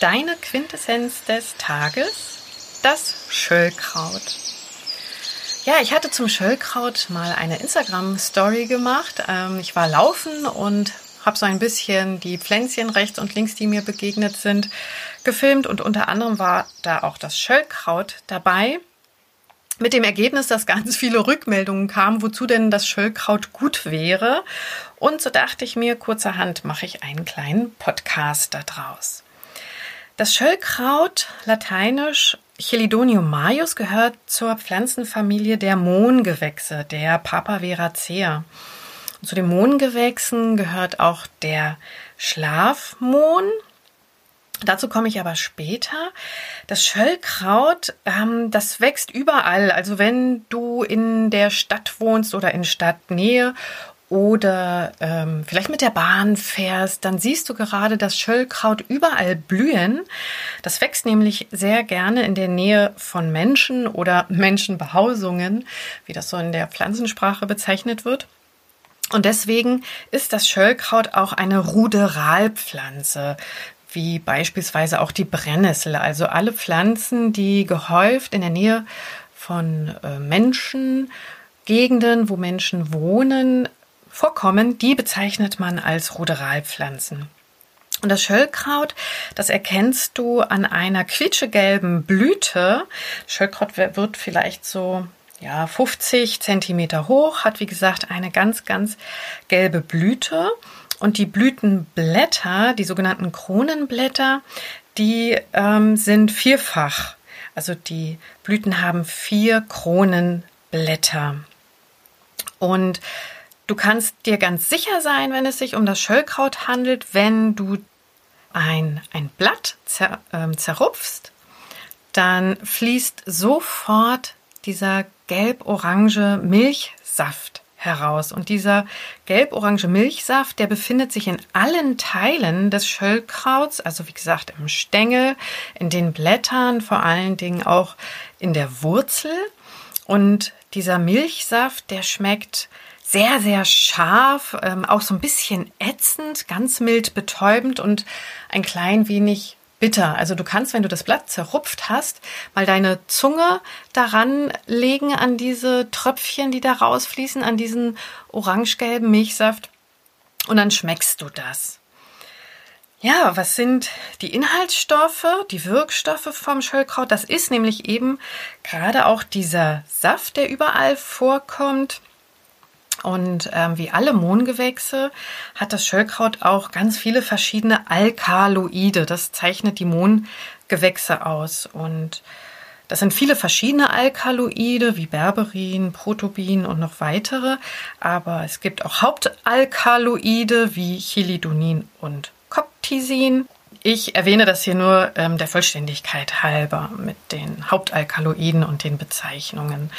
Deine Quintessenz des Tages, das Schöllkraut. Ja, ich hatte zum Schöllkraut mal eine Instagram-Story gemacht. Ähm, ich war laufen und habe so ein bisschen die Pflänzchen rechts und links, die mir begegnet sind, gefilmt und unter anderem war da auch das Schöllkraut dabei. Mit dem Ergebnis, dass ganz viele Rückmeldungen kamen, wozu denn das Schöllkraut gut wäre. Und so dachte ich mir, kurzerhand mache ich einen kleinen Podcast daraus. Das Schöllkraut, lateinisch Chelidonium majus, gehört zur Pflanzenfamilie der Mohngewächse, der Papaveracea. Zu den Mohngewächsen gehört auch der Schlafmohn. Dazu komme ich aber später. Das Schöllkraut, ähm, das wächst überall. Also wenn du in der Stadt wohnst oder in Stadtnähe oder ähm, vielleicht mit der Bahn fährst, dann siehst du gerade das Schöllkraut überall blühen. Das wächst nämlich sehr gerne in der Nähe von Menschen oder Menschenbehausungen, wie das so in der Pflanzensprache bezeichnet wird. Und deswegen ist das Schöllkraut auch eine Ruderalpflanze, wie beispielsweise auch die Brennnessel. Also alle Pflanzen, die gehäuft in der Nähe von äh, Menschen, Gegenden, wo Menschen wohnen, vorkommen, die bezeichnet man als Ruderalpflanzen. Und das Schöllkraut, das erkennst du an einer quietschegelben Blüte. Schöllkraut wird vielleicht so ja, 50 Zentimeter hoch, hat wie gesagt eine ganz, ganz gelbe Blüte. Und die Blütenblätter, die sogenannten Kronenblätter, die ähm, sind vierfach. Also die Blüten haben vier Kronenblätter. Und Du kannst dir ganz sicher sein, wenn es sich um das Schöllkraut handelt, wenn du ein, ein Blatt zer, äh, zerrupfst, dann fließt sofort dieser gelb-orange Milchsaft heraus. Und dieser gelb-orange Milchsaft, der befindet sich in allen Teilen des Schöllkrauts, also wie gesagt im Stängel, in den Blättern, vor allen Dingen auch in der Wurzel. Und dieser Milchsaft, der schmeckt sehr, sehr scharf, ähm, auch so ein bisschen ätzend, ganz mild betäubend und ein klein wenig bitter. Also du kannst, wenn du das Blatt zerrupft hast, mal deine Zunge daran legen an diese Tröpfchen, die da rausfließen, an diesen orangegelben Milchsaft und dann schmeckst du das. Ja, was sind die Inhaltsstoffe, die Wirkstoffe vom Schöllkraut? Das ist nämlich eben gerade auch dieser Saft, der überall vorkommt. Und ähm, wie alle Mohngewächse hat das Schöllkraut auch ganz viele verschiedene Alkaloide. Das zeichnet die Mohngewächse aus. Und das sind viele verschiedene Alkaloide wie Berberin, Protobin und noch weitere. Aber es gibt auch Hauptalkaloide wie Chilidonin und Coptisin. Ich erwähne das hier nur ähm, der Vollständigkeit halber mit den Hauptalkaloiden und den Bezeichnungen.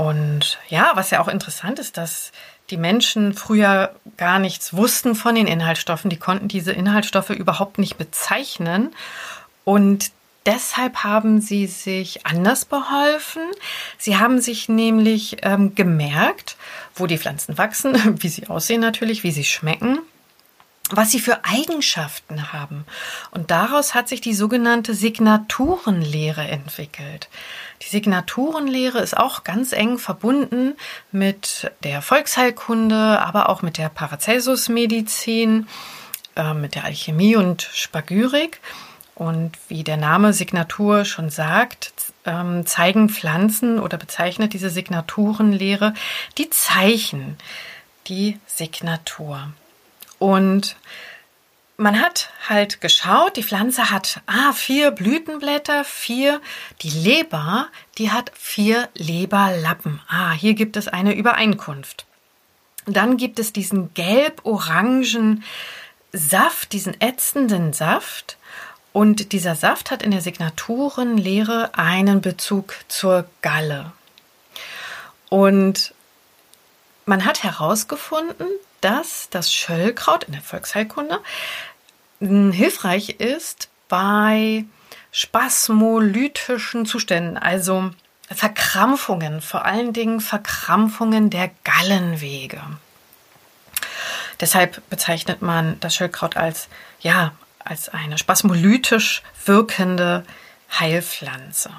Und ja, was ja auch interessant ist, dass die Menschen früher gar nichts wussten von den Inhaltsstoffen. Die konnten diese Inhaltsstoffe überhaupt nicht bezeichnen. Und deshalb haben sie sich anders beholfen. Sie haben sich nämlich ähm, gemerkt, wo die Pflanzen wachsen, wie sie aussehen natürlich, wie sie schmecken was sie für Eigenschaften haben. Und daraus hat sich die sogenannte Signaturenlehre entwickelt. Die Signaturenlehre ist auch ganz eng verbunden mit der Volksheilkunde, aber auch mit der Paracelsus-Medizin, äh, mit der Alchemie und Spagyrik. Und wie der Name Signatur schon sagt, ähm, zeigen Pflanzen oder bezeichnet diese Signaturenlehre die Zeichen, die Signatur. Und man hat halt geschaut, die Pflanze hat ah, vier Blütenblätter, vier, die Leber, die hat vier Leberlappen. Ah, hier gibt es eine Übereinkunft. Dann gibt es diesen gelb-orangen Saft, diesen ätzenden Saft. Und dieser Saft hat in der Signaturenlehre einen Bezug zur Galle. Und man hat herausgefunden, dass das Schöllkraut in der Volksheilkunde hilfreich ist bei spasmolytischen Zuständen, also Verkrampfungen, vor allen Dingen Verkrampfungen der Gallenwege. Deshalb bezeichnet man das Schöllkraut als ja als eine spasmolytisch wirkende Heilpflanze.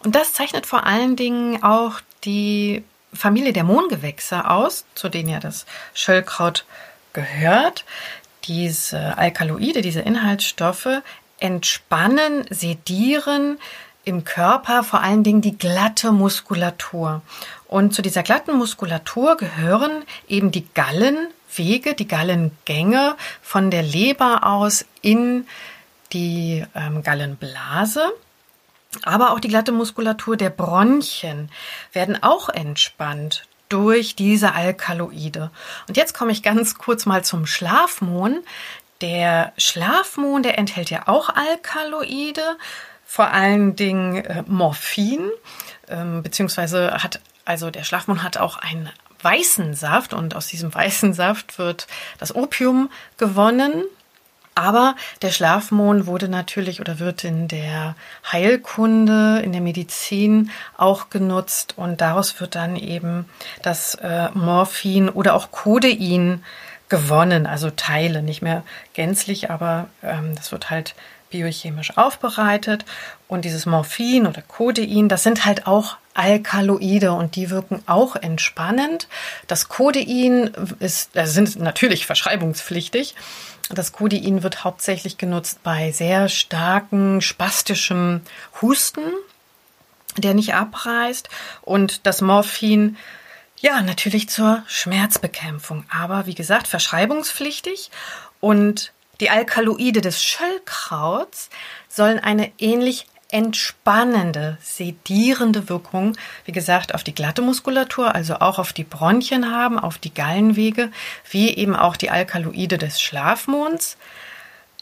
Und das zeichnet vor allen Dingen auch die Familie der Mohngewächse aus, zu denen ja das Schöllkraut gehört. Diese Alkaloide, diese Inhaltsstoffe entspannen, sedieren im Körper vor allen Dingen die glatte Muskulatur. Und zu dieser glatten Muskulatur gehören eben die Gallenwege, die Gallengänge von der Leber aus in die ähm, Gallenblase. Aber auch die glatte Muskulatur der Bronchien werden auch entspannt durch diese Alkaloide. Und jetzt komme ich ganz kurz mal zum Schlafmohn. Der Schlafmohn, der enthält ja auch Alkaloide, vor allen Dingen äh, Morphin, ähm, beziehungsweise hat, also der Schlafmohn hat auch einen weißen Saft und aus diesem weißen Saft wird das Opium gewonnen. Aber der Schlafmohn wurde natürlich oder wird in der Heilkunde, in der Medizin auch genutzt und daraus wird dann eben das äh, Morphin oder auch Codein gewonnen, also Teile, nicht mehr gänzlich, aber ähm, das wird halt biochemisch aufbereitet. Und dieses Morphin oder Codein, das sind halt auch Alkaloide und die wirken auch entspannend. Das Codein ist, also sind natürlich verschreibungspflichtig. Das Codein wird hauptsächlich genutzt bei sehr starken spastischem Husten, der nicht abreißt. Und das Morphin ja, natürlich zur Schmerzbekämpfung, aber wie gesagt, verschreibungspflichtig und die Alkaloide des Schöllkrauts sollen eine ähnlich entspannende, sedierende Wirkung, wie gesagt, auf die glatte Muskulatur, also auch auf die Bronchien haben, auf die Gallenwege, wie eben auch die Alkaloide des Schlafmonds.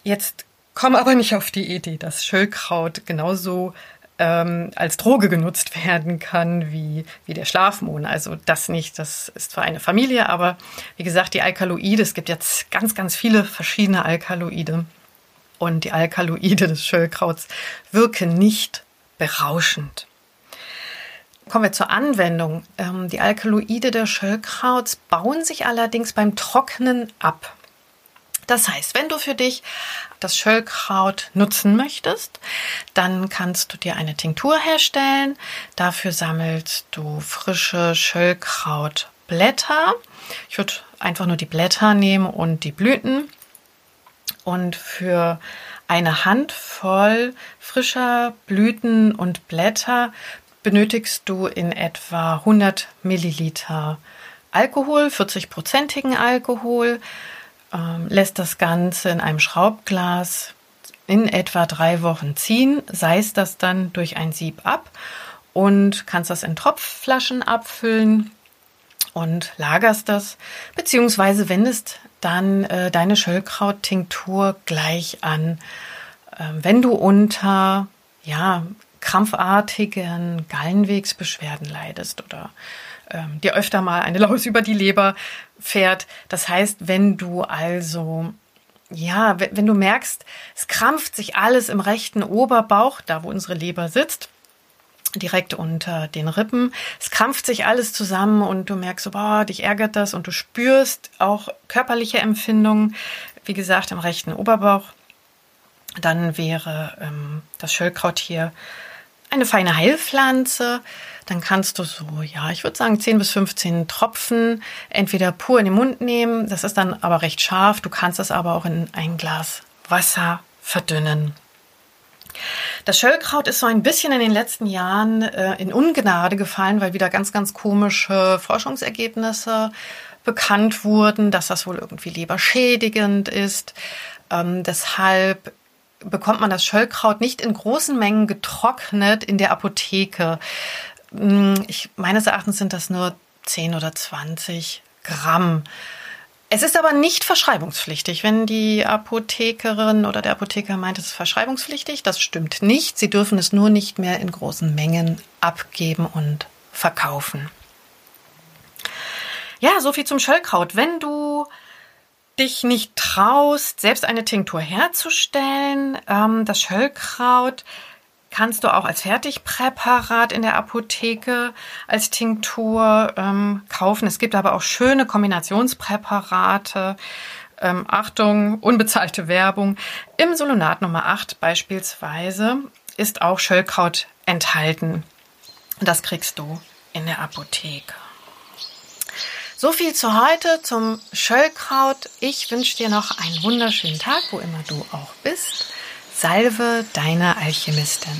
Jetzt komm aber nicht auf die Idee, dass Schöllkraut genauso ähm, als Droge genutzt werden kann wie, wie der Schlafmohn. Also das nicht, das ist zwar eine Familie, aber wie gesagt, die Alkaloide, es gibt jetzt ganz, ganz viele verschiedene Alkaloide und die Alkaloide des Schöllkrauts wirken nicht berauschend. Kommen wir zur Anwendung. Ähm, die Alkaloide des Schöllkrauts bauen sich allerdings beim Trocknen ab. Das heißt, wenn du für dich das Schöllkraut nutzen möchtest, dann kannst du dir eine Tinktur herstellen. Dafür sammelst du frische Schöllkrautblätter. Ich würde einfach nur die Blätter nehmen und die Blüten. Und für eine Handvoll frischer Blüten und Blätter benötigst du in etwa 100 Milliliter Alkohol, 40-prozentigen Alkohol ähm, lässt das Ganze in einem Schraubglas in etwa drei Wochen ziehen, seist das dann durch ein Sieb ab und kannst das in Tropfflaschen abfüllen und lagerst das, beziehungsweise wendest dann äh, deine Schöllkraut-Tinktur gleich an. Äh, wenn du unter ja, krampfartigen Gallenwegsbeschwerden leidest oder ähm, dir öfter mal eine Laus über die Leber fährt. Das heißt, wenn du also ja, wenn du merkst, es krampft sich alles im rechten Oberbauch, da wo unsere Leber sitzt, direkt unter den Rippen. Es krampft sich alles zusammen und du merkst so, boah, dich ärgert das und du spürst auch körperliche Empfindungen, wie gesagt, im rechten Oberbauch. Dann wäre ähm, das Schöllkraut hier eine feine Heilpflanze. Dann kannst du so, ja, ich würde sagen 10 bis 15 Tropfen entweder pur in den Mund nehmen. Das ist dann aber recht scharf. Du kannst es aber auch in ein Glas Wasser verdünnen. Das Schöllkraut ist so ein bisschen in den letzten Jahren äh, in Ungnade gefallen, weil wieder ganz, ganz komische Forschungsergebnisse bekannt wurden, dass das wohl irgendwie leberschädigend ist. Ähm, deshalb bekommt man das Schöllkraut nicht in großen Mengen getrocknet in der Apotheke. Hm, ich, meines Erachtens sind das nur 10 oder 20 Gramm. Es ist aber nicht verschreibungspflichtig. Wenn die Apothekerin oder der Apotheker meint, es ist verschreibungspflichtig, das stimmt nicht. Sie dürfen es nur nicht mehr in großen Mengen abgeben und verkaufen. Ja, so viel zum Schöllkraut. Wenn du dich nicht traust, selbst eine Tinktur herzustellen, ähm, das Schöllkraut kannst du auch als Fertigpräparat in der Apotheke als Tinktur ähm, kaufen. Es gibt aber auch schöne Kombinationspräparate. ähm, Achtung, unbezahlte Werbung. Im Solonat Nummer 8 beispielsweise ist auch Schöllkraut enthalten. Das kriegst du in der Apotheke. So viel zu heute zum Schöllkraut. Ich wünsche dir noch einen wunderschönen Tag, wo immer du auch bist. Salve deine Alchemistin.